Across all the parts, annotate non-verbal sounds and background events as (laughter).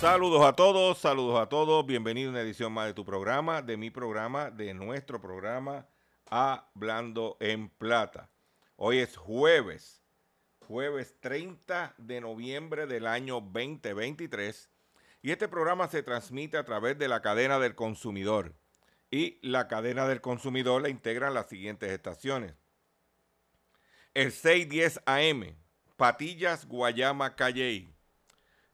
Saludos a todos, saludos a todos. Bienvenido a una edición más de tu programa, de mi programa, de nuestro programa Hablando en Plata. Hoy es jueves, jueves 30 de noviembre del año 2023. Y este programa se transmite a través de la cadena del consumidor. Y la cadena del consumidor la integran las siguientes estaciones. El 610 AM, Patillas, Guayama, Calley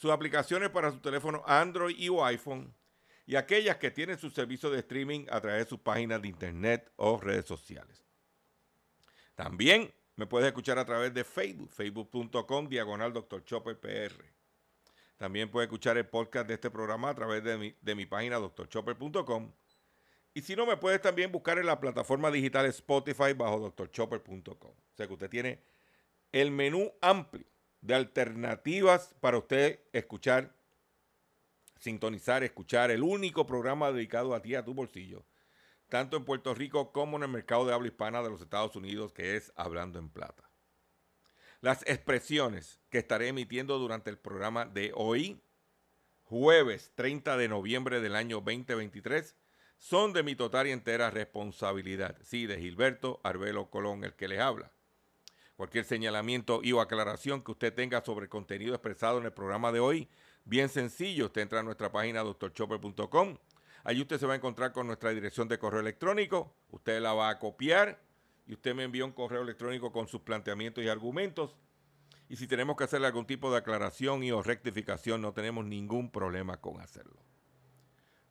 sus aplicaciones para su teléfono Android y o iPhone y aquellas que tienen su servicio de streaming a través de sus páginas de internet o redes sociales. También me puedes escuchar a través de Facebook, facebook.com, diagonal Dr. Chopper PR. También puedes escuchar el podcast de este programa a través de mi, de mi página drchopper.com. Y si no, me puedes también buscar en la plataforma digital Spotify bajo drchopper.com. O sea que usted tiene el menú amplio de alternativas para usted escuchar, sintonizar, escuchar el único programa dedicado a ti, a tu bolsillo, tanto en Puerto Rico como en el mercado de habla hispana de los Estados Unidos, que es Hablando en Plata. Las expresiones que estaré emitiendo durante el programa de hoy, jueves 30 de noviembre del año 2023, son de mi total y entera responsabilidad. Sí, de Gilberto Arbelo Colón, el que les habla. Cualquier señalamiento o aclaración que usted tenga sobre el contenido expresado en el programa de hoy, bien sencillo, usted entra a nuestra página doctorchopper.com. Allí usted se va a encontrar con nuestra dirección de correo electrónico. Usted la va a copiar y usted me envía un correo electrónico con sus planteamientos y argumentos. Y si tenemos que hacerle algún tipo de aclaración y o rectificación, no tenemos ningún problema con hacerlo.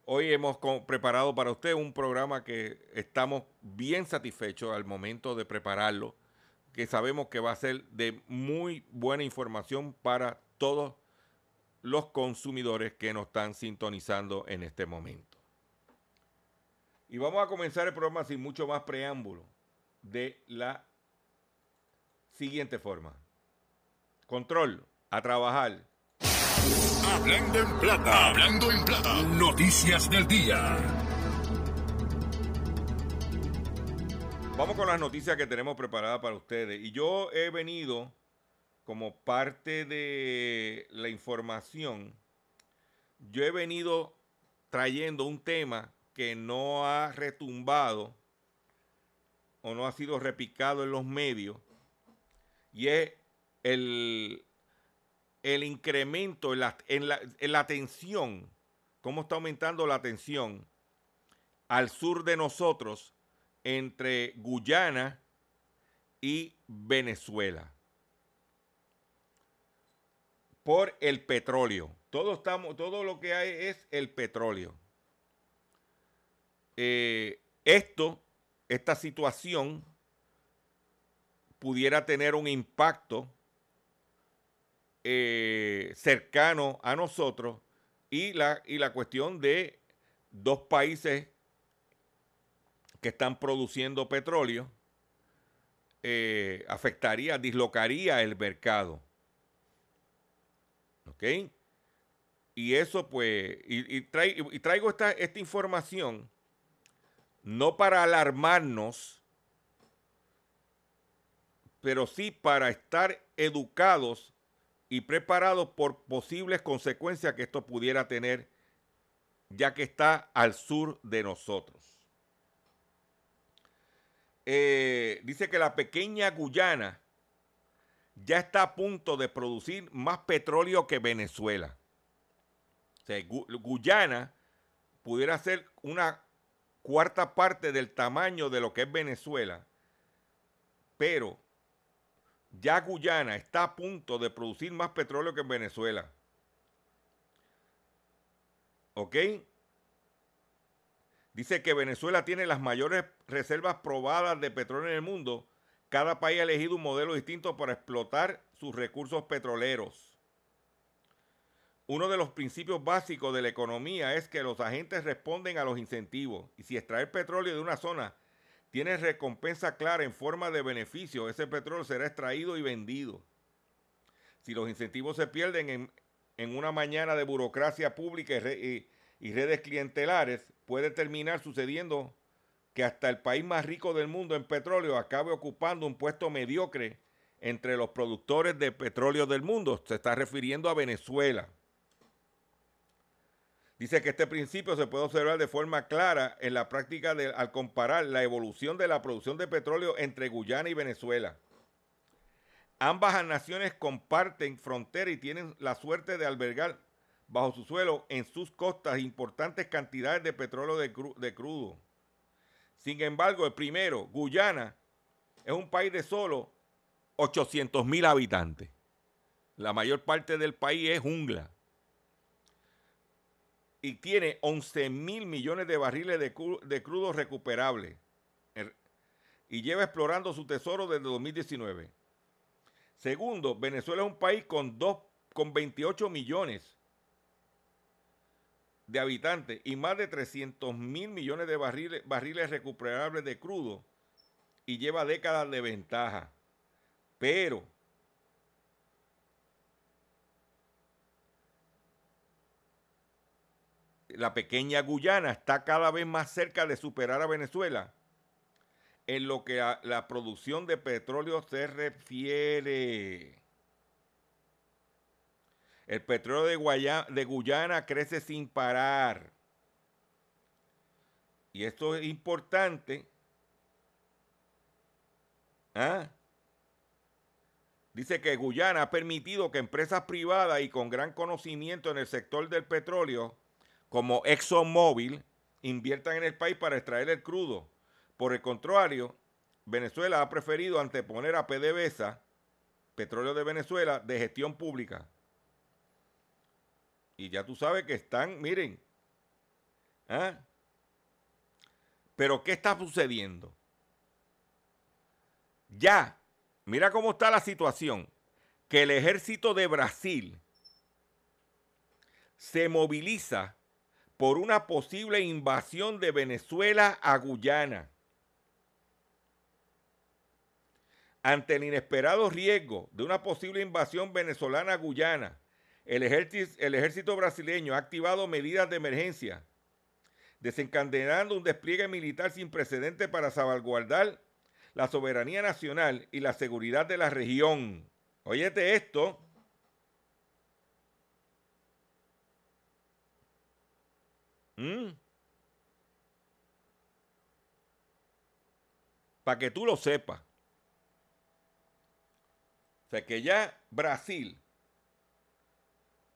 Hoy hemos preparado para usted un programa que estamos bien satisfechos al momento de prepararlo que sabemos que va a ser de muy buena información para todos los consumidores que nos están sintonizando en este momento. Y vamos a comenzar el programa sin mucho más preámbulo de la siguiente forma. Control, a trabajar. Hablando en plata, hablando en plata. Noticias del día. Vamos con las noticias que tenemos preparadas para ustedes. Y yo he venido como parte de la información, yo he venido trayendo un tema que no ha retumbado o no ha sido repicado en los medios y es el, el incremento en la, en, la, en la tensión, cómo está aumentando la tensión al sur de nosotros entre Guyana y Venezuela por el petróleo. Todo, estamos, todo lo que hay es el petróleo. Eh, esto, esta situación, pudiera tener un impacto eh, cercano a nosotros y la, y la cuestión de dos países que están produciendo petróleo eh, afectaría, dislocaría el mercado. ¿Ok? Y eso pues, y, traigo esta, esta información no para alarmarnos, pero sí para estar educados y preparados por posibles consecuencias que esto pudiera tener, ya que está al sur de nosotros. Eh, dice que la pequeña Guyana ya está a punto de producir más petróleo que Venezuela. Guyana pudiera ser una cuarta parte del tamaño de lo que es Venezuela, pero ya Guyana está a punto de producir más petróleo que en Venezuela. ¿Ok? Dice que Venezuela tiene las mayores reservas probadas de petróleo en el mundo. Cada país ha elegido un modelo distinto para explotar sus recursos petroleros. Uno de los principios básicos de la economía es que los agentes responden a los incentivos. Y si extraer petróleo de una zona tiene recompensa clara en forma de beneficio, ese petróleo será extraído y vendido. Si los incentivos se pierden en, una mañana de burocracia pública y, y redes clientelares, puede terminar sucediendo que hasta el país más rico del mundo en petróleo acabe ocupando un puesto mediocre entre los productores de petróleo del mundo. Se está refiriendo a Venezuela. Dice que este principio se puede observar de forma clara en la práctica al comparar la evolución de la producción de petróleo entre Guyana y Venezuela. Ambas naciones comparten frontera y tienen la suerte de albergar bajo su suelo en sus costas importantes cantidades de petróleo de, crudo. Sin embargo, el primero, Guyana, es un país de solo 800 mil habitantes. La mayor parte del país es jungla y tiene 11 mil millones de barriles de, crudo recuperables y lleva explorando su tesoro desde 2019. Segundo, Venezuela es un país con, dos, con 28 millones de habitantes y más de 300 mil millones de barriles, recuperables de crudo y lleva décadas de ventaja. Pero la pequeña Guyana está cada vez más cerca de superar a Venezuela en lo que a la producción de petróleo se refiere. El petróleo de, Guyana crece sin parar. Y esto es importante. ¿Ah? Dice que Guyana ha permitido que empresas privadas y con gran conocimiento en el sector del petróleo como ExxonMobil inviertan en el país para extraer el crudo. Por el contrario, Venezuela ha preferido anteponer a PDVSA, Petróleo de Venezuela, de gestión pública. Y ya tú sabes que están, miren, ¿ah? pero ¿qué está sucediendo? Ya, mira cómo está la situación, que el ejército de Brasil se moviliza por una posible invasión de Venezuela a Guyana. Ante el inesperado riesgo de una posible invasión venezolana a Guyana, el ejército, brasileño ha activado medidas de emergencia, desencadenando un despliegue militar sin precedentes para salvaguardar la soberanía nacional y la seguridad de la región. Óyete esto. Mm. Para que tú lo sepas. O sea que ya Brasil,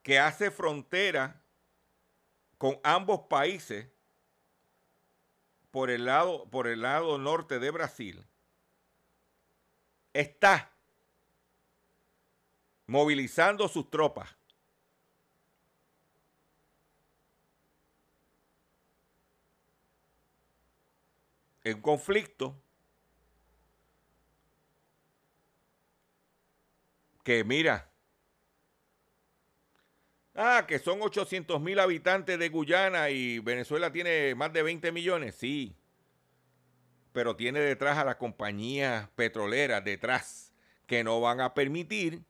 que hace frontera con ambos países por el lado, por el lado norte de Brasil, está movilizando sus tropas. En conflicto que mira, ah, que son 800 mil habitantes de Guyana y Venezuela tiene más de 20 millones, sí, pero tiene detrás a las compañías petroleras detrás que no van a permitir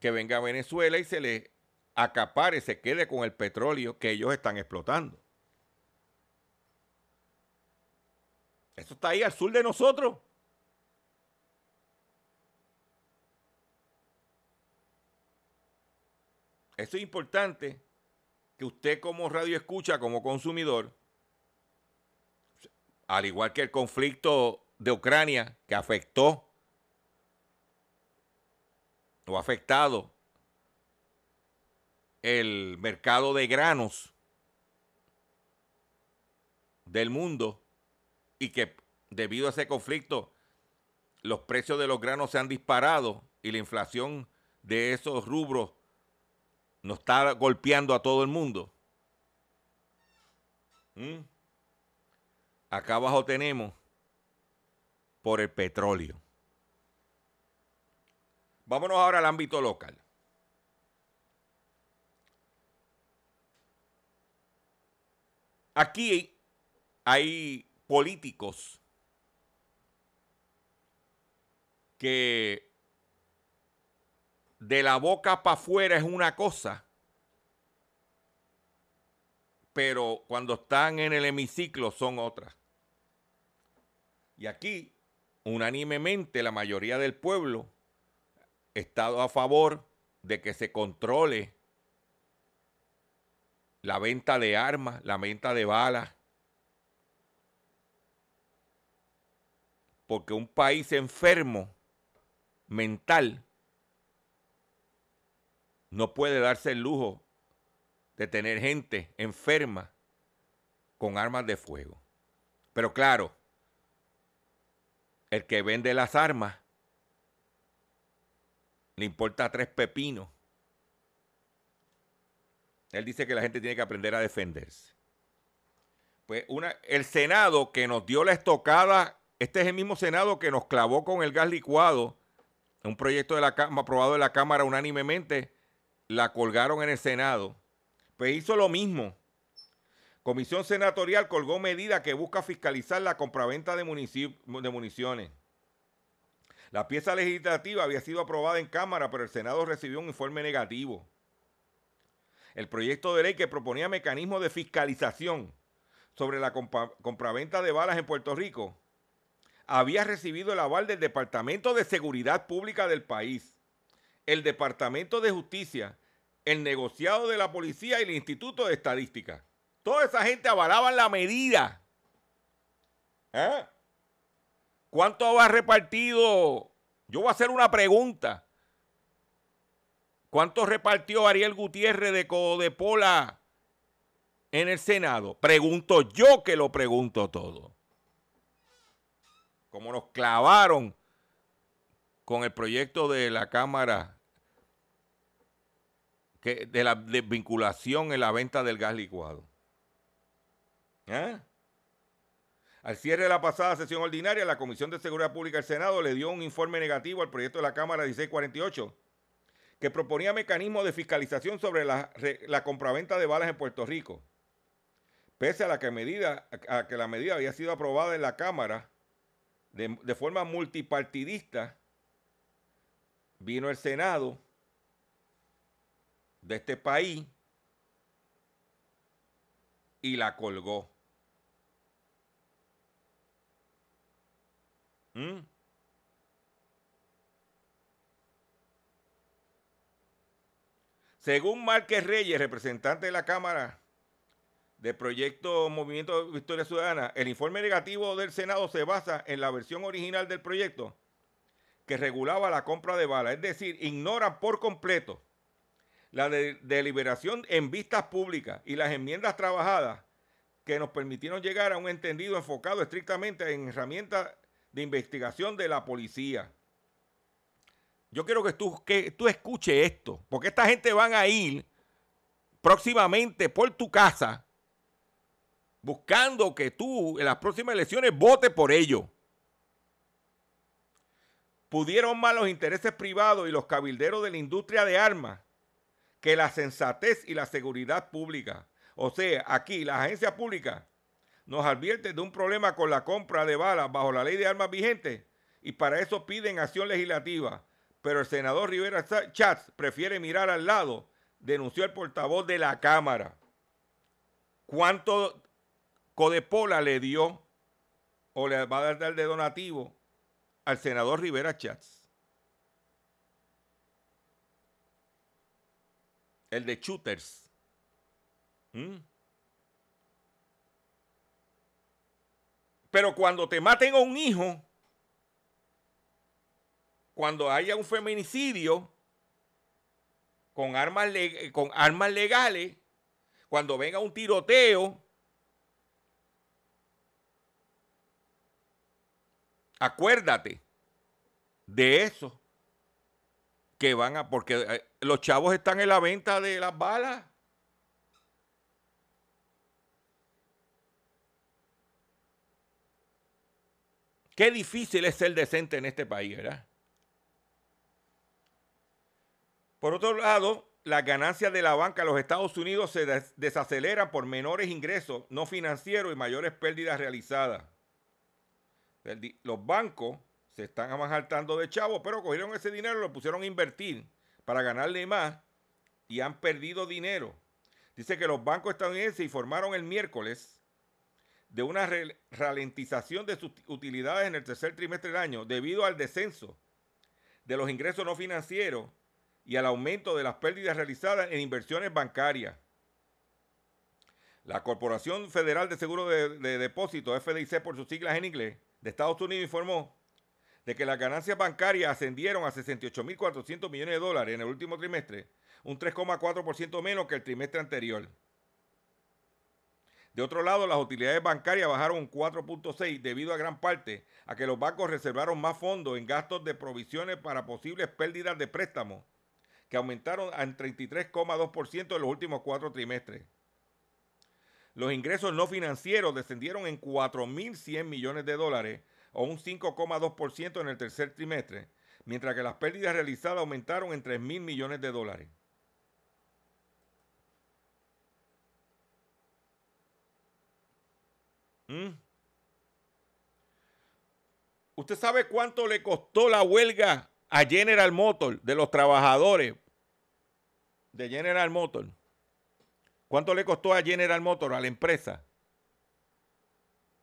que venga a Venezuela y se le acapare, se quede con el petróleo que ellos están explotando. Eso está ahí al sur de nosotros. Eso es importante que usted como radio escucha, como consumidor, al igual que el conflicto de Ucrania que afectó o ha afectado el mercado de granos del mundo y que debido a ese conflicto los precios de los granos se han disparado y la inflación de esos rubros nos está golpeando a todo el mundo. ¿Mm? Acá abajo tenemos por el petróleo. Vámonos ahora al ámbito local. Aquí hay políticos que de la boca para afuera es una cosa, pero cuando están en el hemiciclo son otras. Y aquí, unánimemente, la mayoría del pueblo está a favor de que se controle la venta de armas, la venta de balas. Porque un país enfermo mental no puede darse el lujo de tener gente enferma con armas de fuego. Pero claro, el que vende las armas le importa tres pepinos. Él dice que la gente tiene que aprender a defenderse. Pues una, el Senado que nos dio la estocada, este es el mismo Senado que nos clavó con el gas licuado, un proyecto de la aprobado de la Cámara unánimemente, la colgaron en el Senado. Pues hizo lo mismo. Comisión Senatorial colgó medida que busca fiscalizar la compraventa de, de municiones. La pieza legislativa había sido aprobada en Cámara, pero el Senado recibió un informe negativo. El proyecto de ley que proponía mecanismos de fiscalización sobre la compraventa de balas en Puerto Rico había recibido el aval del Departamento de Seguridad Pública del país, el Departamento de Justicia, el negociado de la policía y el Instituto de Estadística. Toda esa gente avalaban la medida. ¿Eh? ¿Cuánto va repartido? Yo voy a hacer una pregunta. ¿Cuánto repartió Ariel Gutiérrez de Codepola en el Senado? Pregunto yo que lo pregunto todo. Como nos clavaron con el proyecto de la Cámara de la vinculación en la venta del gas licuado. ¿Eh? Al cierre de la pasada sesión ordinaria, la Comisión de Seguridad Pública del Senado le dio un informe negativo al proyecto de la Cámara 1648 que proponía mecanismos de fiscalización sobre la, compraventa de balas en Puerto Rico. Pese a, la que, medida, a que la medida había sido aprobada en la Cámara de, de forma multipartidista, vino el Senado de este país y la colgó. ¿Mm? Según Márquez Reyes, representante de la Cámara de Proyecto Movimiento Victoria Ciudadana, el informe negativo del Senado se basa en la versión original del proyecto que regulaba la compra de balas, es decir, ignora por completo la deliberación en vistas públicas y las enmiendas trabajadas que nos permitieron llegar a un entendido enfocado estrictamente en herramientas de investigación de la policía. Yo quiero que tú, que tú escuches esto, porque esta gente van a ir próximamente por tu casa buscando que tú en las próximas elecciones votes por ellos. pudieron más los intereses privados y los cabilderos de la industria de armas que la sensatez y la seguridad pública. O sea, aquí la agencia pública nos advierte de un problema con la compra de balas bajo la ley de armas vigente y para eso piden acción legislativa. Pero el senador Rivera Chats prefiere mirar al lado, denunció el portavoz de la Cámara. ¿Cuánto Codepola le dio o le va a dar de donativo al senador Rivera Chats? El de shooters. ¿Mm? Pero cuando te maten a un hijo, cuando haya un feminicidio con armas, con armas legales, cuando venga un tiroteo, acuérdate de eso que van a, porque eh, los chavos están en la venta de las balas. Qué difícil es ser decente en este país, ¿verdad? Por otro lado, las ganancias de la banca de los Estados Unidos se desaceleran por menores ingresos no financieros y mayores pérdidas realizadas. Los bancos se están abajaltando de chavos, pero cogieron ese dinero y lo pusieron a invertir para ganarle más y han perdido dinero. Dice que los bancos estadounidenses informaron el miércoles de una ralentización de sus utilidades en el tercer trimestre del año debido al descenso de los ingresos no financieros y al aumento de las pérdidas realizadas en inversiones bancarias. La Corporación Federal de Seguro de, de Depósitos, FDIC por sus siglas en inglés, de Estados Unidos informó de que las ganancias bancarias ascendieron a 68.400 millones de dólares en el último trimestre, un 3,4% menos que el trimestre anterior. De otro lado, las utilidades bancarias bajaron un 4.6 debido a gran parte a que los bancos reservaron más fondos en gastos de provisiones para posibles pérdidas de préstamos, que aumentaron en 33,2% en los últimos cuatro trimestres. Los ingresos no financieros descendieron en 4.100 millones de dólares o un 5,2% en el tercer trimestre, mientras que las pérdidas realizadas aumentaron en 3.000 millones de dólares. ¿Mm? ¿Usted sabe cuánto le costó la huelga a General Motors de los trabajadores de General Motors? ¿Cuánto le costó a General Motors, a la empresa?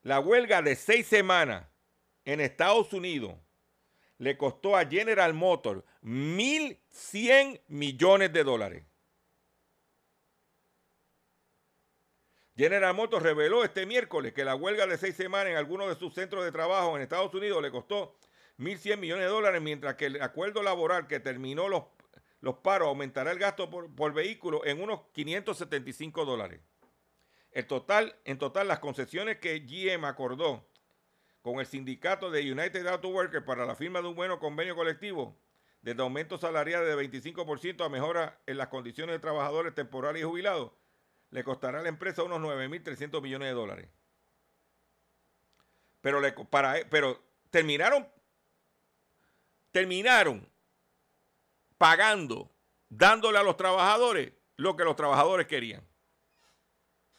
La huelga de seis semanas en Estados Unidos le costó a General Motors 1.100 millones de dólares. General Motors reveló este miércoles que la huelga de seis semanas en algunos de sus centros de trabajo en Estados Unidos le costó 1.100 millones de dólares, mientras que el acuerdo laboral que terminó los, los paros aumentará el gasto por, vehículo en unos 575 dólares. El total, en total, las concesiones que GM acordó con el sindicato de United Auto Workers para la firma de un buen convenio colectivo, desde aumento salarial de 25% a mejora en las condiciones de trabajadores temporales y jubilados, le costará a la empresa unos 9.300 millones de dólares. Pero, para, pero terminaron, terminaron pagando, dándole a los trabajadores lo que los trabajadores querían.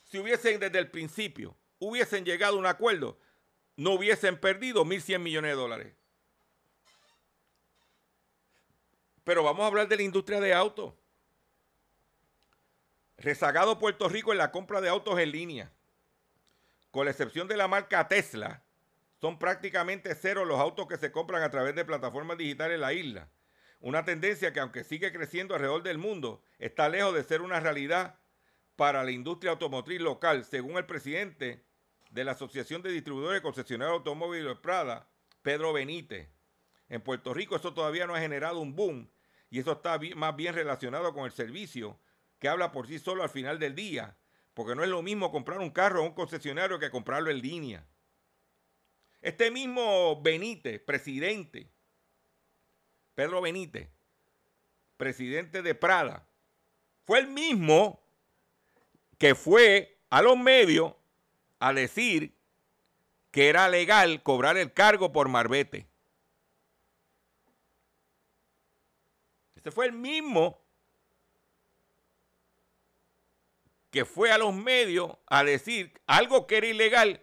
Si hubiesen desde el principio, hubiesen llegado a un acuerdo, no hubiesen perdido 1.100 millones de dólares. Pero vamos a hablar de la industria de autos. Rezagado Puerto Rico en la compra de autos en línea. Con la excepción de la marca Tesla, son prácticamente cero los autos que se compran a través de plataformas digitales en la isla. Una tendencia que aunque sigue creciendo alrededor del mundo, está lejos de ser una realidad para la industria automotriz local, según el presidente de la Asociación de Distribuidores y Concesionarios de Automóviles Prada, Pedro Benítez. En Puerto Rico eso todavía no ha generado un boom y eso está más bien relacionado con el servicio que habla por sí solo al final del día, porque no es lo mismo comprar un carro a un concesionario que comprarlo en línea. Este mismo Benítez, presidente, Pedro Benítez, presidente de Prada, fue el mismo que fue a los medios a decir que era legal cobrar el cargo por marbete. Ese fue el mismo que fue a los medios a decir algo que era ilegal,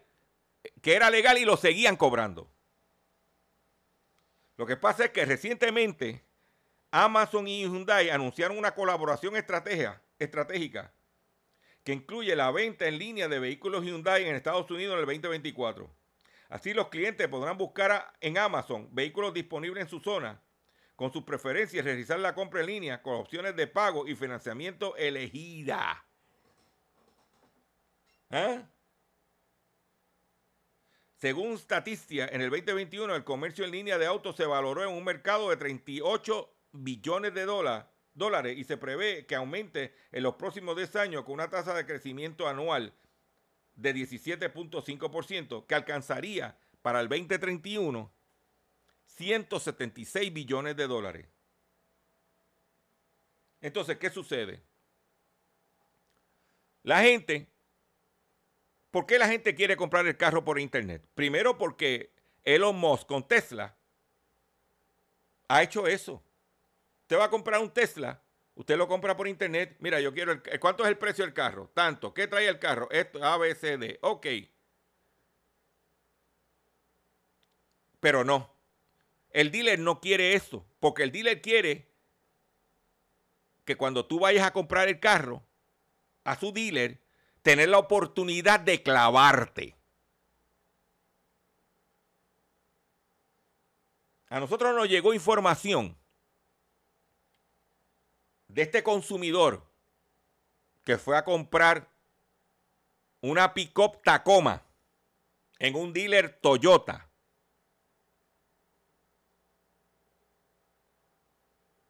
que era legal y lo seguían cobrando. Lo que pasa es que recientemente Amazon y Hyundai anunciaron una colaboración estratégica que incluye la venta en línea de vehículos Hyundai en Estados Unidos en el 2024. Así los clientes podrán buscar en Amazon vehículos disponibles en su zona con sus preferencias y realizar la compra en línea con opciones de pago y financiamiento elegida. ¿Eh? Según Statistia, en el 2021 el comercio en línea de autos se valoró en un mercado de 38 billones de dólares y se prevé que aumente en los próximos 10 años con una tasa de crecimiento anual de 17.5% que alcanzaría para el 2031 176 billones de dólares. Entonces, ¿qué sucede? La gente ¿Por qué la gente quiere comprar el carro por internet? Primero porque Elon Musk con Tesla ha hecho eso. Usted va a comprar un Tesla, usted lo compra por internet. Mira, yo quiero el, ¿cuánto es el precio del carro? Tanto. ¿Qué trae el carro? Esto, A, B, C, D. Ok. Pero no. El dealer no quiere eso, porque el dealer quiere que cuando tú vayas a comprar el carro a su dealer, tener la oportunidad de clavarte. A nosotros nos llegó información de este consumidor que fue a comprar una pick-up Tacoma en un dealer Toyota.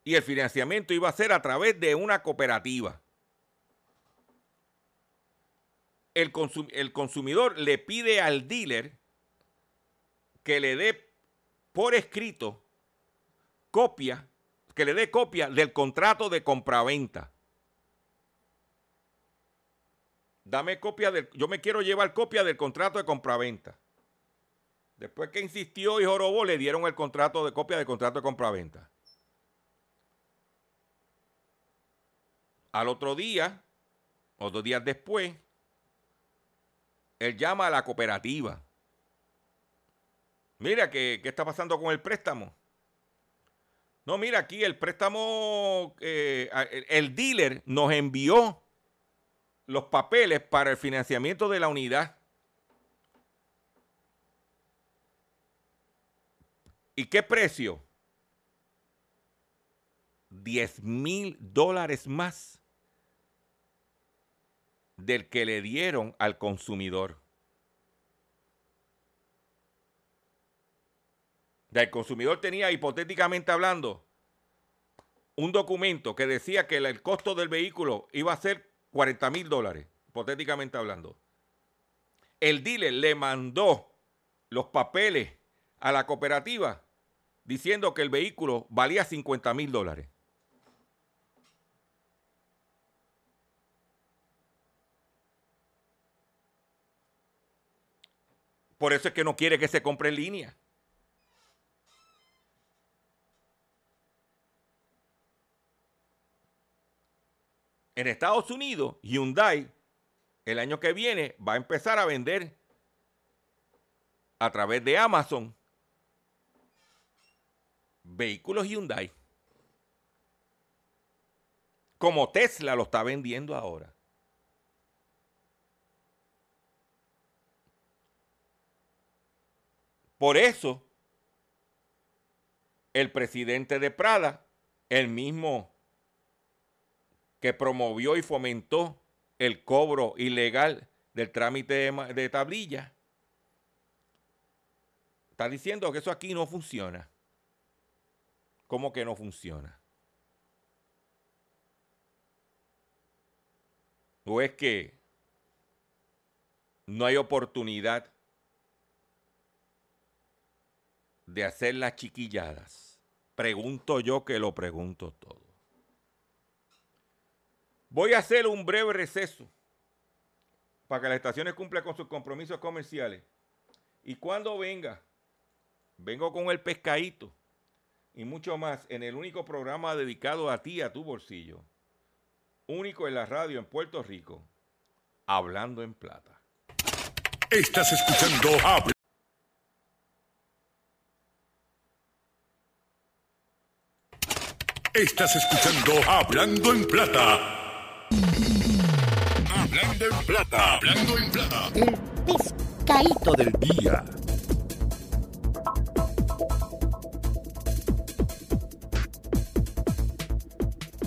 Y el financiamiento iba a ser a través de una cooperativa el, consumidor le pide al dealer que le dé por escrito copia, que le dé copia del contrato de compraventa. Dame copia del, yo me quiero llevar copia del contrato de compraventa. Después que insistió y jorobó, le dieron el contrato de copia del contrato de compraventa. Al otro día, o dos días después, él llama a la cooperativa. Mira, ¿qué, está pasando con el préstamo? No, mira, aquí el préstamo, eh, el dealer nos envió los papeles para el financiamiento de la unidad. ¿Y qué precio? 10 mil dólares más del que le dieron al consumidor. El consumidor tenía, hipotéticamente hablando, un documento que decía que el costo del vehículo iba a ser 40 mil dólares, hipotéticamente hablando. El dealer le mandó los papeles a la cooperativa diciendo que el vehículo valía 50 mil dólares. Por eso es que no quiere que se compre en línea. En Estados Unidos, Hyundai el año que viene va a empezar a vender a través de Amazon vehículos Hyundai. Como Tesla lo está vendiendo ahora. Por eso, el presidente de Prada, el mismo que promovió y fomentó el cobro ilegal del trámite de, tablilla, está diciendo que eso aquí no funciona. ¿Cómo que no funciona? ¿O es que no hay oportunidad de hacer las chiquilladas? Pregunto yo que lo pregunto todo. Voy a hacer un breve receso para que las estaciones cumplan con sus compromisos comerciales. Y cuando venga, vengo con el pescadito y mucho más en el único programa dedicado a ti, a tu bolsillo. Único en la radio en Puerto Rico. Hablando en plata. Estás escuchando Estás escuchando Hablando en Plata. Hablando en Plata. Hablando en Plata. El pescadito del día.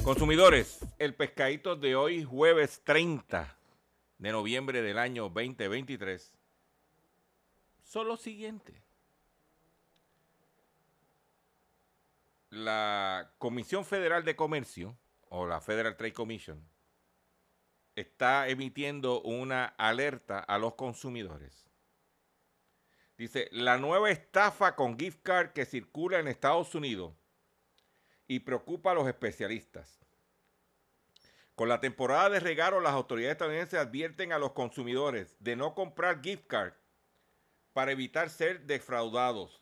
Consumidores, el pescadito de hoy, jueves 30 de noviembre del año 2023, son los siguientes. La Comisión Federal de Comercio, o la Federal Trade Commission, está emitiendo una alerta a los consumidores. Dice, la nueva estafa con gift card que circula en Estados Unidos y preocupa a los especialistas. Con la temporada de regalo, las autoridades estadounidenses advierten a los consumidores de no comprar gift card para evitar ser defraudados.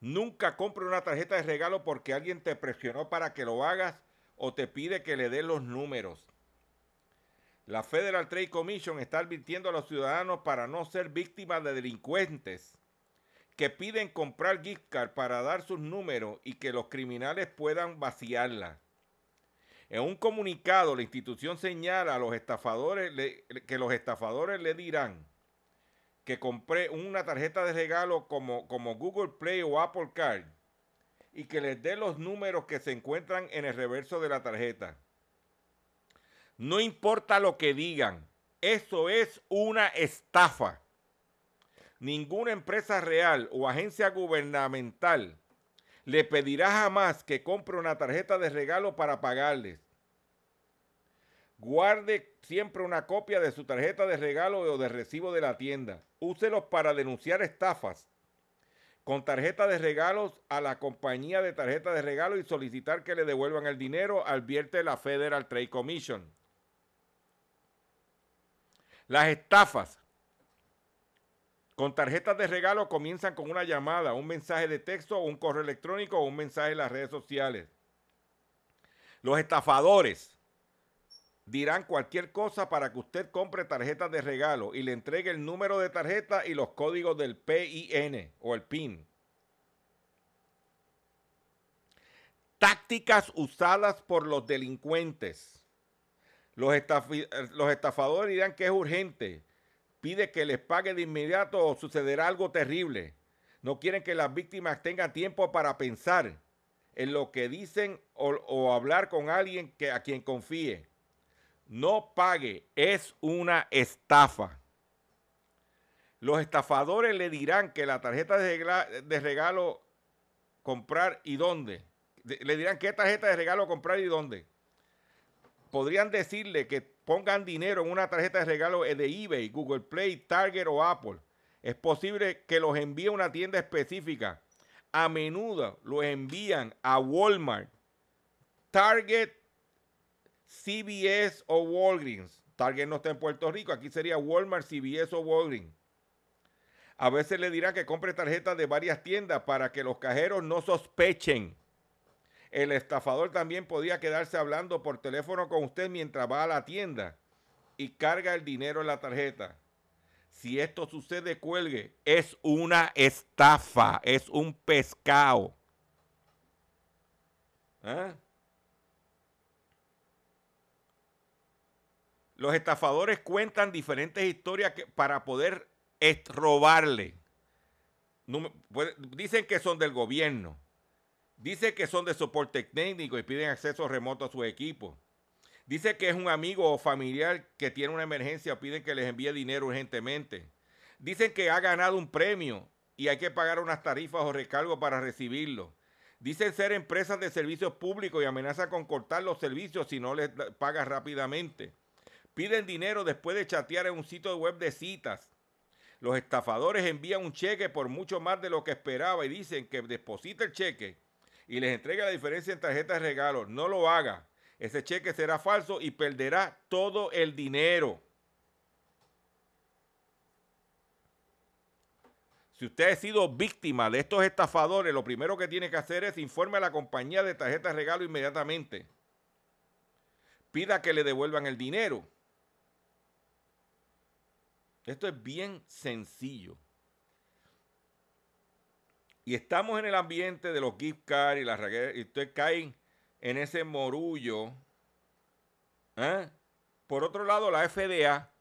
Nunca compre una tarjeta de regalo porque alguien te presionó para que lo hagas o te pide que le des los números. La Federal Trade Commission está advirtiendo a los ciudadanos para no ser víctimas de delincuentes que piden comprar gift card para dar sus números y que los criminales puedan vaciarla. En un comunicado, la institución señala a los estafadores que los estafadores le dirán que compré una tarjeta de regalo como, como Google Play o Apple Card y que les dé los números que se encuentran en el reverso de la tarjeta. No importa lo que digan, eso es una estafa. Ninguna empresa real o agencia gubernamental le pedirá jamás que compre una tarjeta de regalo para pagarles. Guarde siempre una copia de su tarjeta de regalo o de recibo de la tienda. Úselos para denunciar estafas con tarjeta de regalos a la compañía de tarjeta de regalo y solicitar que le devuelvan el dinero, advierte la Federal Trade Commission. Las estafas con tarjetas de regalo comienzan con una llamada, un mensaje de texto, un correo electrónico o un mensaje en las redes sociales. Los estafadores dirán cualquier cosa para que usted compre tarjetas de regalo y le entregue el número de tarjeta y los códigos del PIN o el PIN. Tácticas usadas por los delincuentes. Los, eh, los estafadores dirán que es urgente. Pide que les pague de inmediato o sucederá algo terrible. No quieren que las víctimas tengan tiempo para pensar en lo que dicen o, hablar con alguien que, a quien confíe. No pague, es una estafa. Los estafadores le dirán que la tarjeta de regalo comprar y dónde. De- Le dirán qué tarjeta de regalo comprar y dónde. Podrían decirle que pongan dinero en una tarjeta de regalo de eBay, Google Play, Target o Apple. Es posible que los envíe a una tienda específica. A menudo los envían a Walmart, Target, CVS o Walgreens. Target no está en Puerto Rico, aquí sería Walmart, CVS o Walgreens. A veces le dirán que compre tarjetas de varias tiendas para que los cajeros no sospechen. El estafador también podía quedarse hablando por teléfono con usted mientras va a la tienda y carga el dinero en la tarjeta. Si esto sucede, cuelgue. Es una estafa, es un pescado. ¿Ah? Los estafadores cuentan diferentes historias para poder robarle. Dicen que son del gobierno. Dice que son de soporte técnico y piden acceso remoto a su equipo. Dice que es un amigo o familiar que tiene una emergencia o piden que les envíe dinero urgentemente. Dicen que ha ganado un premio y hay que pagar unas tarifas o recargos para recibirlo. Dicen ser empresas de servicios públicos y amenazan con cortar los servicios si no les pagas rápidamente. Piden dinero después de chatear en un sitio web de citas. Los estafadores envían un cheque por mucho más de lo que esperaba y dicen que deposita el cheque y les entrega la diferencia en tarjetas de regalo. No lo haga. Ese cheque será falso y perderá todo el dinero. Si usted ha sido víctima de estos estafadores, lo primero que tiene que hacer es informe a la compañía de tarjetas de regalo inmediatamente. Pida que le devuelvan el dinero. Esto es bien sencillo. Y estamos en el ambiente de los gift cards y las y usted cae en ese morullo. ¿eh? Por otro lado, la FDA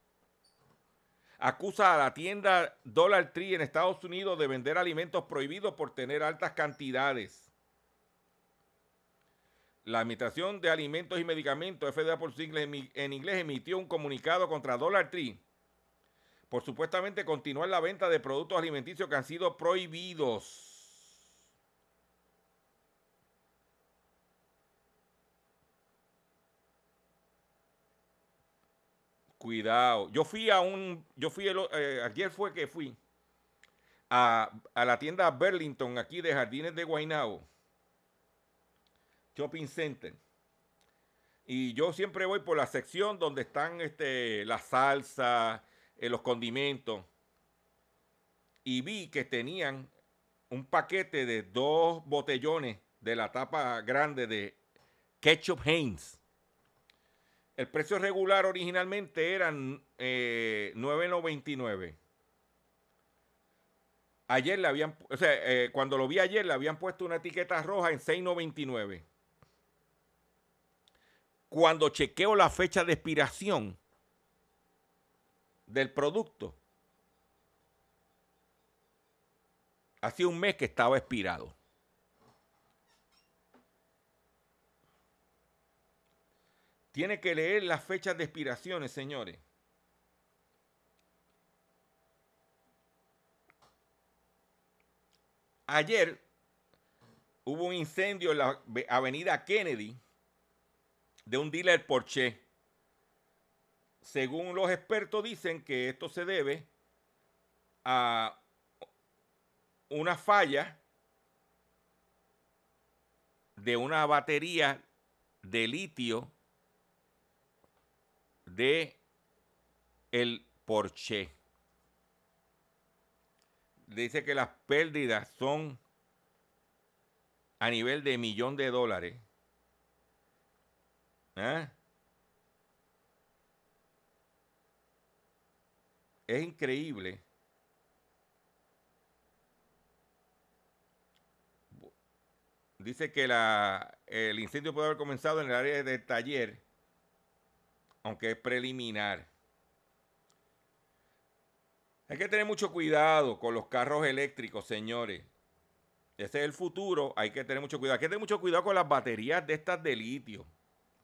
acusa a la tienda Dollar Tree en Estados Unidos de vender alimentos prohibidos por tener altas cantidades. La Administración de Alimentos y Medicamentos, FDA por siglas en inglés, emitió un comunicado contra Dollar Tree por supuestamente continuar la venta de productos alimenticios que han sido prohibidos. Cuidado. Yo fui a un, yo fui, eh, ayer fue que fui a, la tienda Burlington aquí de Jardines de Guaynabo. Shopping Center. Y yo siempre voy por la sección donde están este, la salsa, eh, los condimentos. Y vi que tenían un paquete de dos botellones de la tapa grande de ketchup Heinz. El precio regular originalmente era eh, 9.99. Ayer le habían, o sea, eh, cuando lo vi ayer le habían puesto una etiqueta roja en 6.99. Cuando chequeo la fecha de expiración del producto, hacía un mes que estaba expirado. Tiene que leer las fechas de expiraciones, señores. Ayer hubo un incendio en la avenida Kennedy de un dealer Porsche. Según los expertos dicen que esto se debe a una falla de una batería de litio de el Porsche. Dice que las pérdidas son a nivel de millón de dólares. ¿Eh? Es increíble. Dice que la, el incendio puede haber comenzado en el área del taller aunque es preliminar. Hay que tener mucho cuidado con los carros eléctricos, señores. Ese es el futuro, hay que tener mucho cuidado. Hay que tener mucho cuidado con las baterías de estas de litio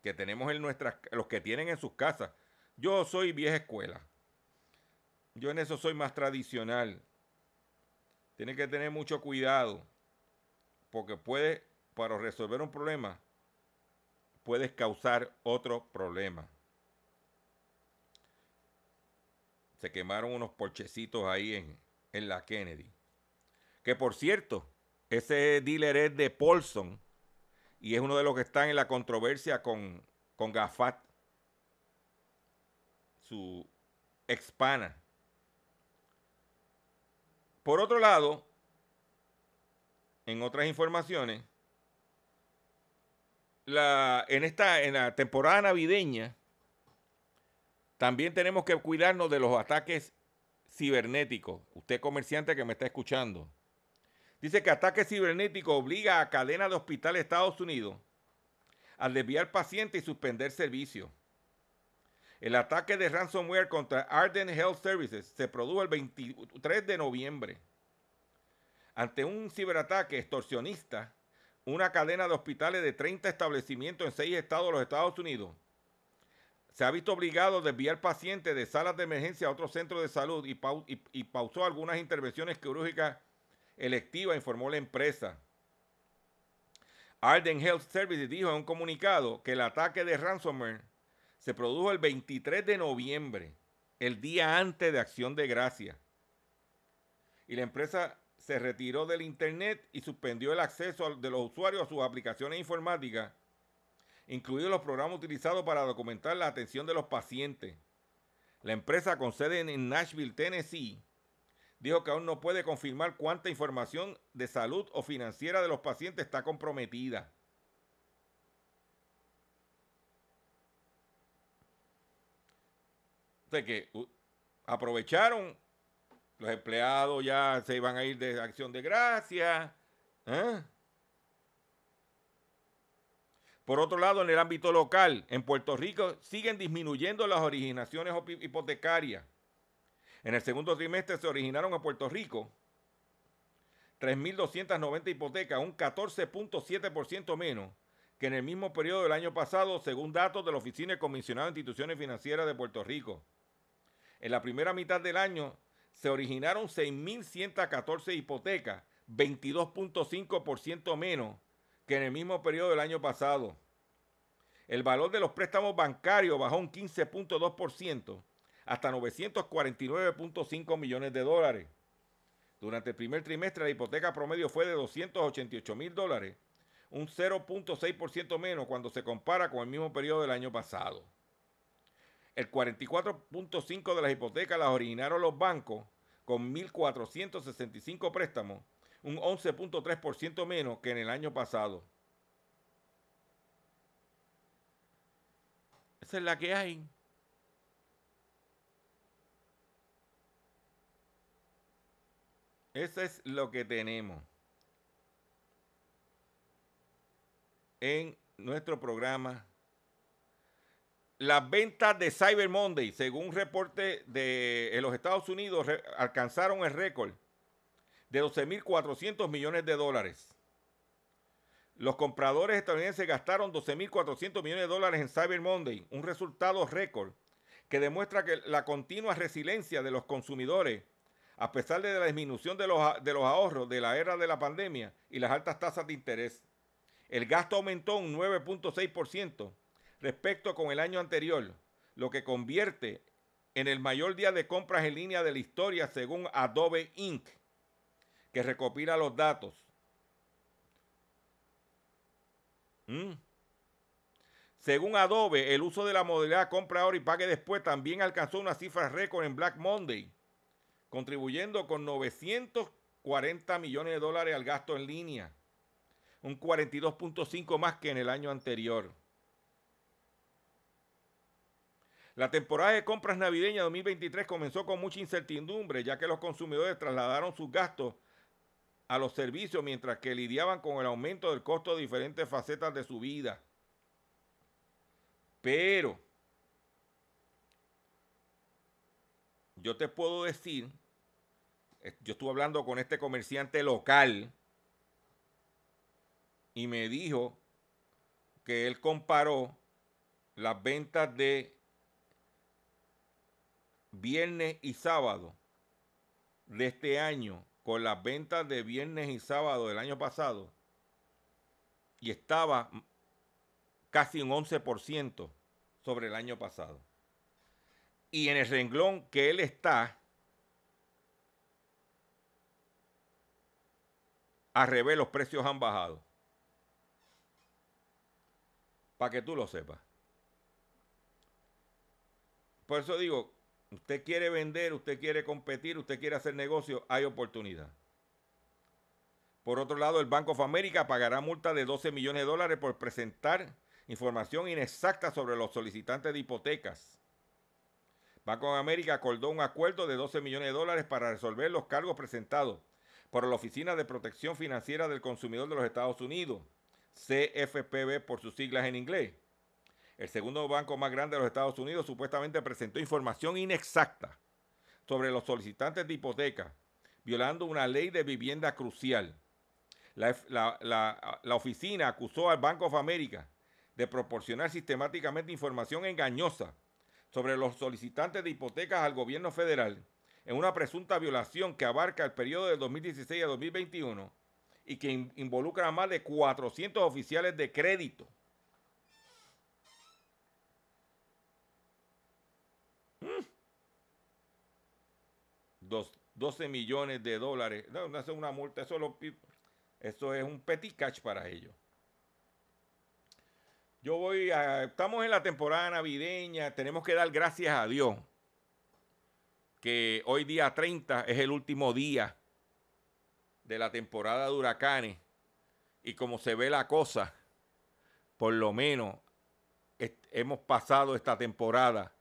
que tenemos en nuestras, los que tienen en sus casas. Yo soy vieja escuela. Yo en eso soy más tradicional. Tiene que tener mucho cuidado porque puede, para resolver un problema, puedes causar otro problema. Se quemaron unos porchecitos ahí en, en la Kennedy. Que por cierto, ese dealer es de Paulson y es uno de los que están en la controversia con, con Gafat, su expana. Por otro lado, en otras informaciones, la, en, esta, en la temporada navideña, también tenemos que cuidarnos de los ataques cibernéticos. Usted comerciante que me está escuchando. Dice que ataque cibernético obliga a cadena de hospitales de Estados Unidos a desviar pacientes y suspender servicios. El ataque de ransomware contra Arden Health Services se produjo el 23 de noviembre. Ante un ciberataque extorsionista, una cadena de hospitales de 30 establecimientos en 6 estados de los Estados Unidos se ha visto obligado a desviar pacientes de salas de emergencia a otros centros de salud y, pausó algunas intervenciones quirúrgicas electivas, informó la empresa. Arden Health Services dijo en un comunicado que el ataque de ransomware se produjo el 23 de noviembre, el día antes de Acción de Gracia. Y la empresa se retiró del Internet y suspendió el acceso de los usuarios a sus aplicaciones informáticas incluidos los programas utilizados para documentar la atención de los pacientes. La empresa con sede en Nashville, Tennessee, dijo que aún no puede confirmar cuánta información de salud o financiera de los pacientes está comprometida. O que aprovecharon, los empleados ya se iban a ir de acción de gracia. ¿eh? Por otro lado, en el ámbito local, en Puerto Rico siguen disminuyendo las originaciones hipotecarias. En el segundo trimestre se originaron en Puerto Rico 3.290 hipotecas, un 14.7% menos que en el mismo periodo del año pasado, según datos de la Oficina de Comisionado de Instituciones Financieras de Puerto Rico. En la primera mitad del año se originaron 6.114 hipotecas, 22.5% menos que en el mismo periodo del año pasado. El valor de los préstamos bancarios bajó un 15.2% hasta 949.5 millones de dólares. Durante el primer trimestre la hipoteca promedio fue de 288 mil dólares, un 0.6% menos cuando se compara con el mismo periodo del año pasado. El 44.5% de las hipotecas las originaron los bancos con 1.465 préstamos, un 11.3% menos que en el año pasado. Esa es la que hay. Eso es lo que tenemos en nuestro programa. Las ventas de Cyber Monday, según un reporte de los Estados Unidos, alcanzaron el récord de 12.400 millones de dólares. Los compradores estadounidenses gastaron 12.400 millones de dólares en Cyber Monday, un resultado récord que demuestra que la continua resiliencia de los consumidores, a pesar de la disminución de los, de los ahorros de la era de la pandemia y las altas tasas de interés. El gasto aumentó un 9.6% respecto con el año anterior, lo que convierte en el mayor día de compras en línea de la historia según Adobe Inc., que recopila los datos. Mm. Según Adobe, el uso de la modalidad compra ahora y pague después también alcanzó una cifra récord en Black Monday, contribuyendo con 940 millones de dólares al gasto en línea, un 42.5 más que en el año anterior. La temporada de compras navideñas 2023 comenzó con mucha incertidumbre, ya que los consumidores trasladaron sus gastos a los servicios mientras que lidiaban con el aumento del costo de diferentes facetas de su vida. Pero yo te puedo decir, yo estuve hablando con este comerciante local y me dijo que él comparó las ventas de viernes y sábado de este año con las ventas de viernes y sábado del año pasado y estaba casi un 11% sobre el año pasado. Y en el renglón que él está, al revés, los precios han bajado. Para que tú lo sepas. Por eso digo, usted quiere vender, usted quiere competir, usted quiere hacer negocio, hay oportunidad. Por otro lado, el Banco of America pagará multa de 12 millones de dólares por presentar información inexacta sobre los solicitantes de hipotecas. Banco of America acordó un acuerdo de 12 millones de dólares para resolver los cargos presentados por la Oficina de Protección Financiera del Consumidor de los Estados Unidos, CFPB por sus siglas en inglés. El segundo banco más grande de los Estados Unidos supuestamente presentó información inexacta sobre los solicitantes de hipoteca, violando una ley de vivienda crucial. La, oficina acusó al Banco of America de proporcionar sistemáticamente información engañosa sobre los solicitantes de hipotecas al gobierno federal en una presunta violación que abarca el periodo de 2016 a 2021 y que in- involucra a más de 400 oficiales de crédito. Dos- 12 millones de dólares. No, no es una multa, eso, eso es un petit catch para ellos. Yo voy a. Estamos en la temporada navideña, tenemos que dar gracias a Dios que hoy día 30 es el último día de la temporada de huracanes y como se ve la cosa, por lo menos hemos pasado esta temporada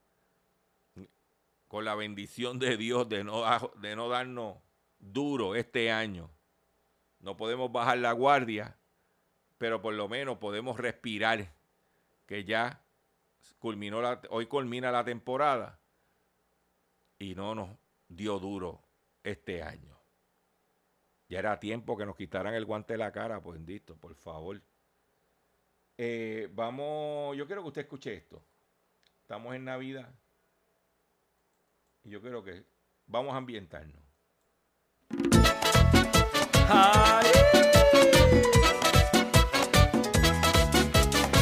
con la bendición de Dios de no, de no darnos duro este año. No podemos bajar la guardia, pero por lo menos podemos respirar, que ya culminó la, hoy culmina la temporada y no nos dio duro este año. Ya era tiempo que nos quitaran el guante de la cara, bendito, por favor. Eh, vamos, yo quiero que usted escuche esto. Estamos en Navidad. Y yo creo que vamos a ambientarnos.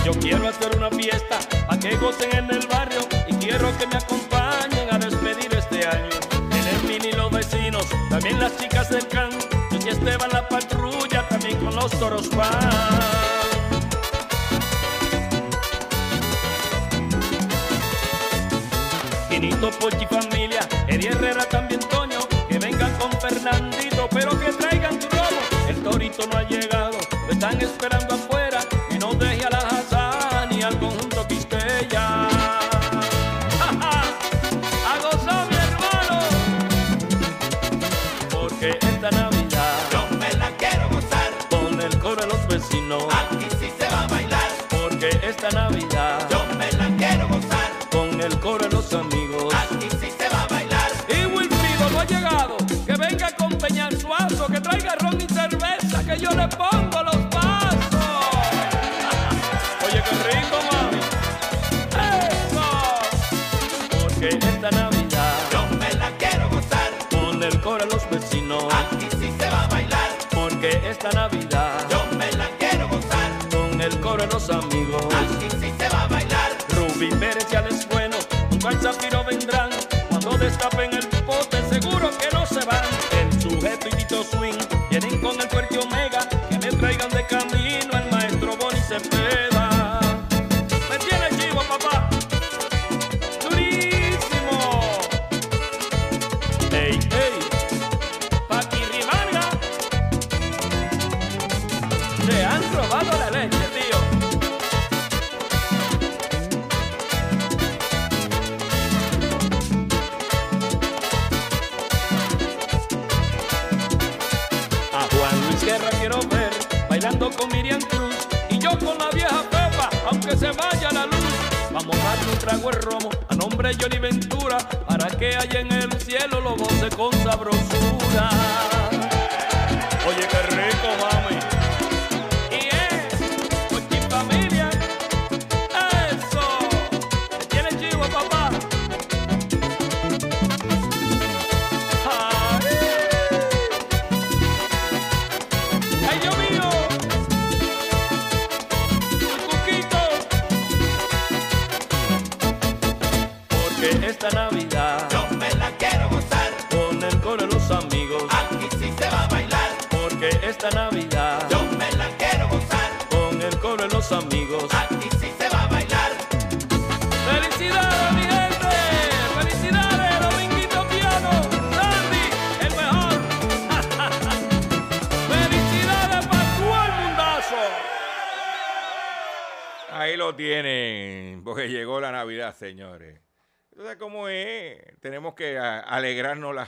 Yo quiero hacer una fiesta para que gocen en el barrio y quiero que me acompañen a despedir este año. En el mini los vecinos, también las chicas del can, y Esteban la patrulla, también con los toros van. Quinito, Pochi, familia, Eddie Herrera, también Toño, que vengan con Fernandito, pero que traigan tu robo. El torito no ha llegado, lo están esperando afuera, y no deje a la Hazá ni al conjunto Quisqueya. (laughs) ¡Ja, ja! ¡A gozar, mi hermano! Porque esta Navidad, Yo me la quiero gozar, con el coro de los vecinos, aquí sí se va a bailar. porque esta Navidad, Yo me la quiero gozar, con el coro de los amigos. Esta Navidad, Yo me la quiero gozar, con el coro de los amigos. aquí sí se va a bailar. Rubí Pérez ya les bueno, un al Zafiro vendrán. Cuando destapen el esta Navidad, Yo me la quiero gozar, con el coro de los amigos. aquí sí se va a bailar. Porque esta Navidad, Yo me la quiero gozar, con el coro de los amigos. aquí sí se va a bailar. ¡Felicidades, mi gente! ¡Felicidades, Dominguito Piano! ¡Sandy, el mejor! (laughs) ¡Felicidades para todo el mundazo! Ahí lo tienen, porque llegó la Navidad, señores. Entonces, ¿cómo es? Tenemos que alegrarnos,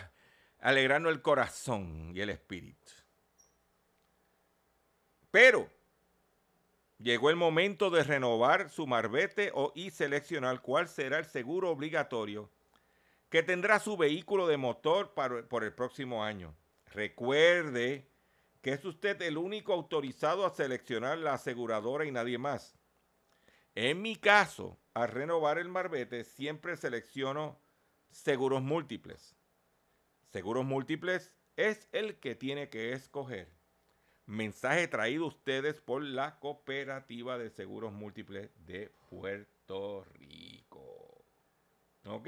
alegrarnos el corazón y el espíritu. Pero llegó el momento de renovar su marbete o, y seleccionar cuál será el seguro obligatorio que tendrá su vehículo de motor para- por el próximo año. Recuerde que es usted el único autorizado a seleccionar la aseguradora y nadie más. En mi caso, al renovar el marbete, siempre selecciono seguros múltiples. Seguros múltiples es el que tiene que escoger. Mensaje traído ustedes por la Cooperativa de Seguros Múltiples de Puerto Rico. ¿Ok?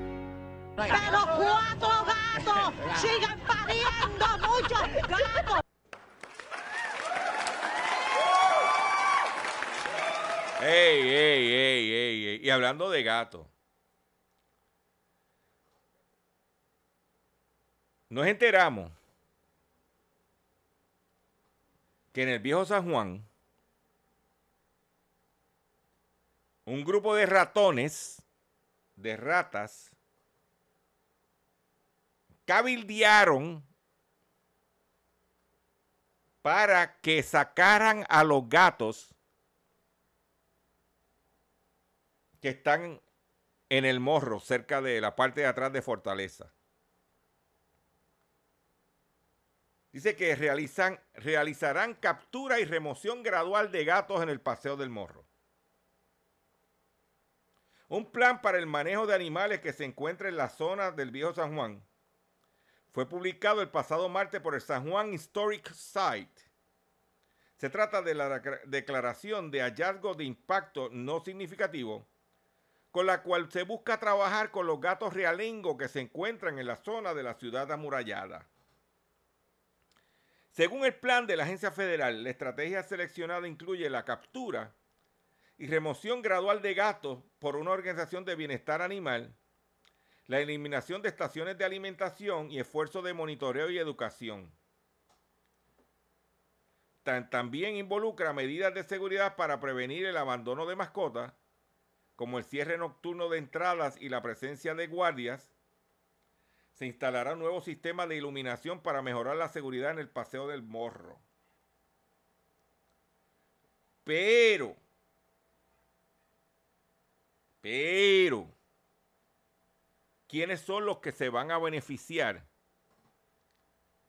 ¡Pero cuatro gatos! ¡Sigan pariendo muchos gatos! ¡Ey, ey, ey, ey, ey! Y hablando de gato. Nos enteramos que en el viejo San Juan, un grupo de ratones, de ratas, cabildearon para que sacaran a los gatos que están en el morro, cerca de la parte de atrás de Fortaleza. Dice que realizan, realizarán captura y remoción gradual de gatos en el Paseo del Morro. Un plan para el manejo de animales que se encuentra en la zona del Viejo San Juan fue publicado el pasado martes por el San Juan Historic Site. Se trata de la declaración de hallazgo de impacto no significativo, con la cual se busca trabajar con los gatos realengos que se encuentran en la zona de la ciudad amurallada. Según el plan de la agencia federal, la estrategia seleccionada incluye la captura y remoción gradual de gatos por una organización de bienestar animal, la eliminación de estaciones de alimentación y esfuerzos de monitoreo y educación. También involucra medidas de seguridad para prevenir el abandono de mascotas, como el cierre nocturno de entradas y la presencia de guardias, se instalará un nuevo sistema de iluminación para mejorar la seguridad en el Paseo del Morro. Pero, pero, ¿quiénes son los que se van a beneficiar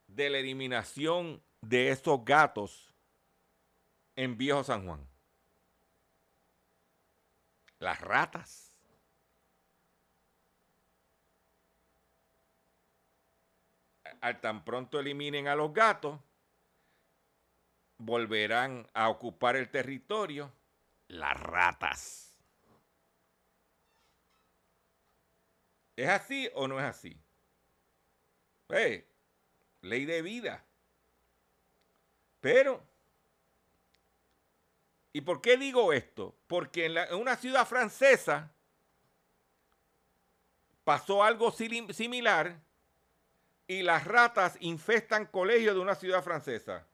de la eliminación de estos gatos en Viejo San Juan? Las ratas. al tan pronto eliminen a los gatos, volverán a ocupar el territorio las ratas. ¿Es así o no es así? Eh, ley de vida. Pero, ¿y por qué digo esto? Porque en, en una ciudad francesa pasó algo similar y las ratas infestan colegios de una ciudad francesa.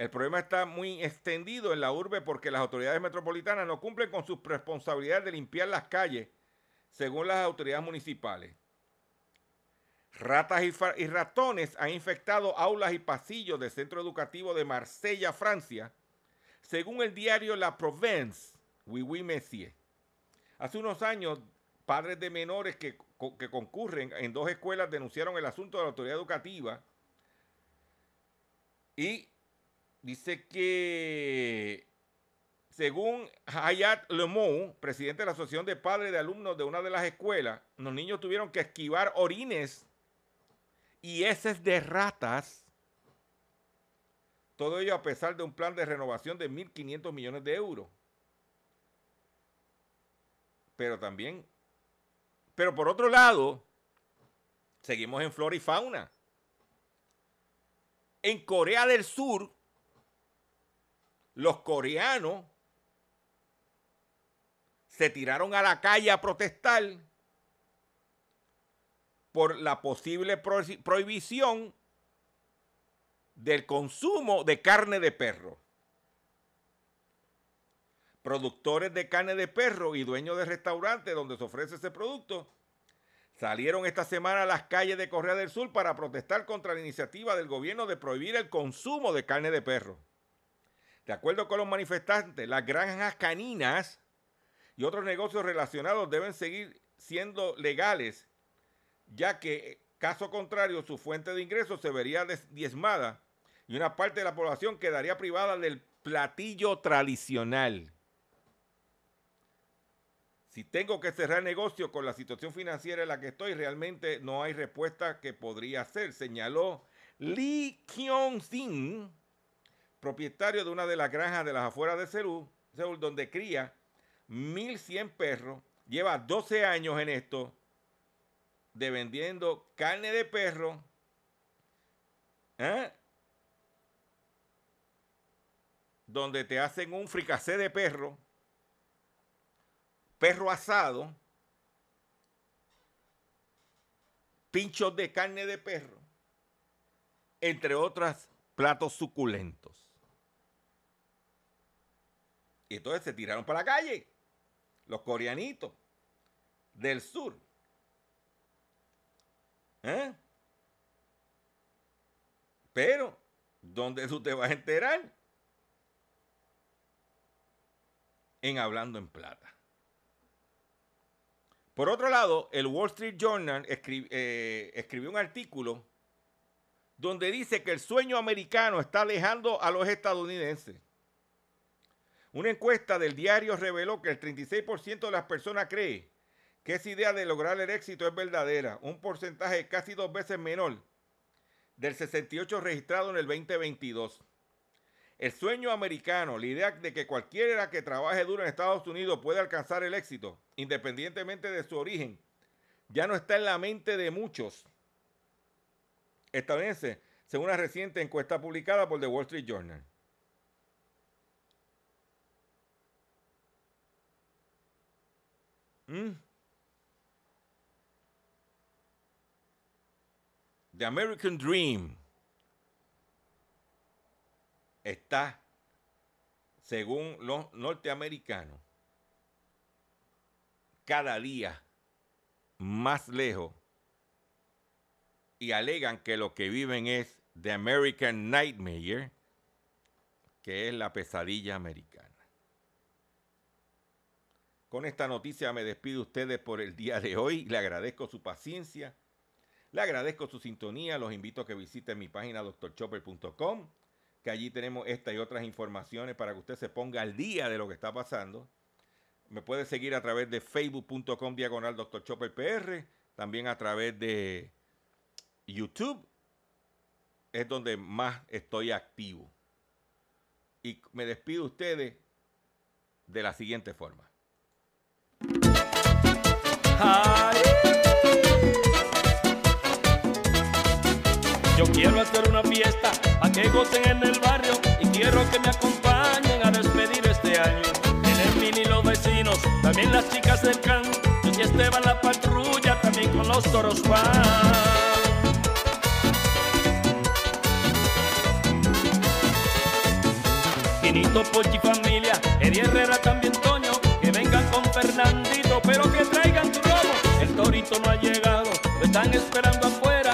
El problema está muy extendido en la urbe porque las autoridades metropolitanas no cumplen con sus responsabilidades de limpiar las calles, según las autoridades municipales. Ratas y, ratones han infectado aulas y pasillos del centro educativo de Marsella, Francia, según el diario La Provence, Oui Oui Messier. Hace unos años, padres de menores que, concurren en dos escuelas denunciaron el asunto de la autoridad educativa y dice que según Hayat Lemou, presidente de la Asociación de Padres de Alumnos de una de las escuelas, los niños tuvieron que esquivar orines y heces de ratas. Todo ello a pesar de un plan de renovación de 1.500 millones de euros. Pero también pero por otro lado, seguimos en flora y fauna. En Corea del Sur, los coreanos se tiraron a la calle a protestar por la posible prohibición del consumo de carne de perro productores de carne de perro y dueños de restaurantes donde se ofrece ese producto, salieron esta semana a las calles de Correa del Sur para protestar contra la iniciativa del gobierno de prohibir el consumo de carne de perro. De acuerdo con los manifestantes, las granjas caninas y otros negocios relacionados deben seguir siendo legales, ya que caso contrario su fuente de ingresos se vería diezmada y una parte de la población quedaría privada del platillo tradicional. Si tengo que cerrar negocio con la situación financiera en la que estoy, realmente no hay respuesta que podría hacer, señaló Lee Kyung-sin, propietario de una de las granjas de las afueras de Seúl, Seúl, donde cría 1.100 perros, lleva 12 años en esto, de vendiendo carne de perro, ¿eh? donde te hacen un fricacé de perro, perro asado, pinchos de carne de perro, entre otros platos suculentos. Y entonces se tiraron para la calle, los coreanitos del sur. ¿Eh? Pero, ¿dónde tú te vas a enterar? En Hablando en Plata. Por otro lado, el Wall Street Journal eh, escribió un artículo donde dice que el sueño americano está alejando a los estadounidenses. Una encuesta del diario reveló que el 36% de las personas cree que esa idea de lograr el éxito es verdadera, un porcentaje casi dos veces menor del 68 registrado en el 2022. El sueño americano, la idea de que cualquiera que trabaje duro en Estados Unidos puede alcanzar el éxito, independientemente de su origen, ya no está en la mente de muchos estadounidenses, según una reciente encuesta publicada por The Wall Street Journal. Mm. The American Dream está, según los norteamericanos, cada día más lejos y alegan que lo que viven es The American Nightmare, que es la pesadilla americana. Con esta noticia me despido de ustedes por el día de hoy. Le agradezco su paciencia. Le agradezco su sintonía. Los invito a que visiten mi página drchopper.com, que allí tenemos esta y otras informaciones para que usted se ponga al día de lo que está pasando. Me puede seguir a través de facebook.com diagonal Dr. Chopper PR, también a través de YouTube, es donde más estoy activo. Y me despido de ustedes de la siguiente forma. Yo quiero hacer una fiesta a que gocen en el barrio y quiero que me acompañen a despedir este año. En el mini los vecinos, también las chicas del can, y Esteban la patrulla, también con los toros van. Quinito, Pochi, familia, Eddie Herrera, también Toño, con Fernandito, pero que traigan tu robo. El torito no ha llegado, lo están esperando afuera.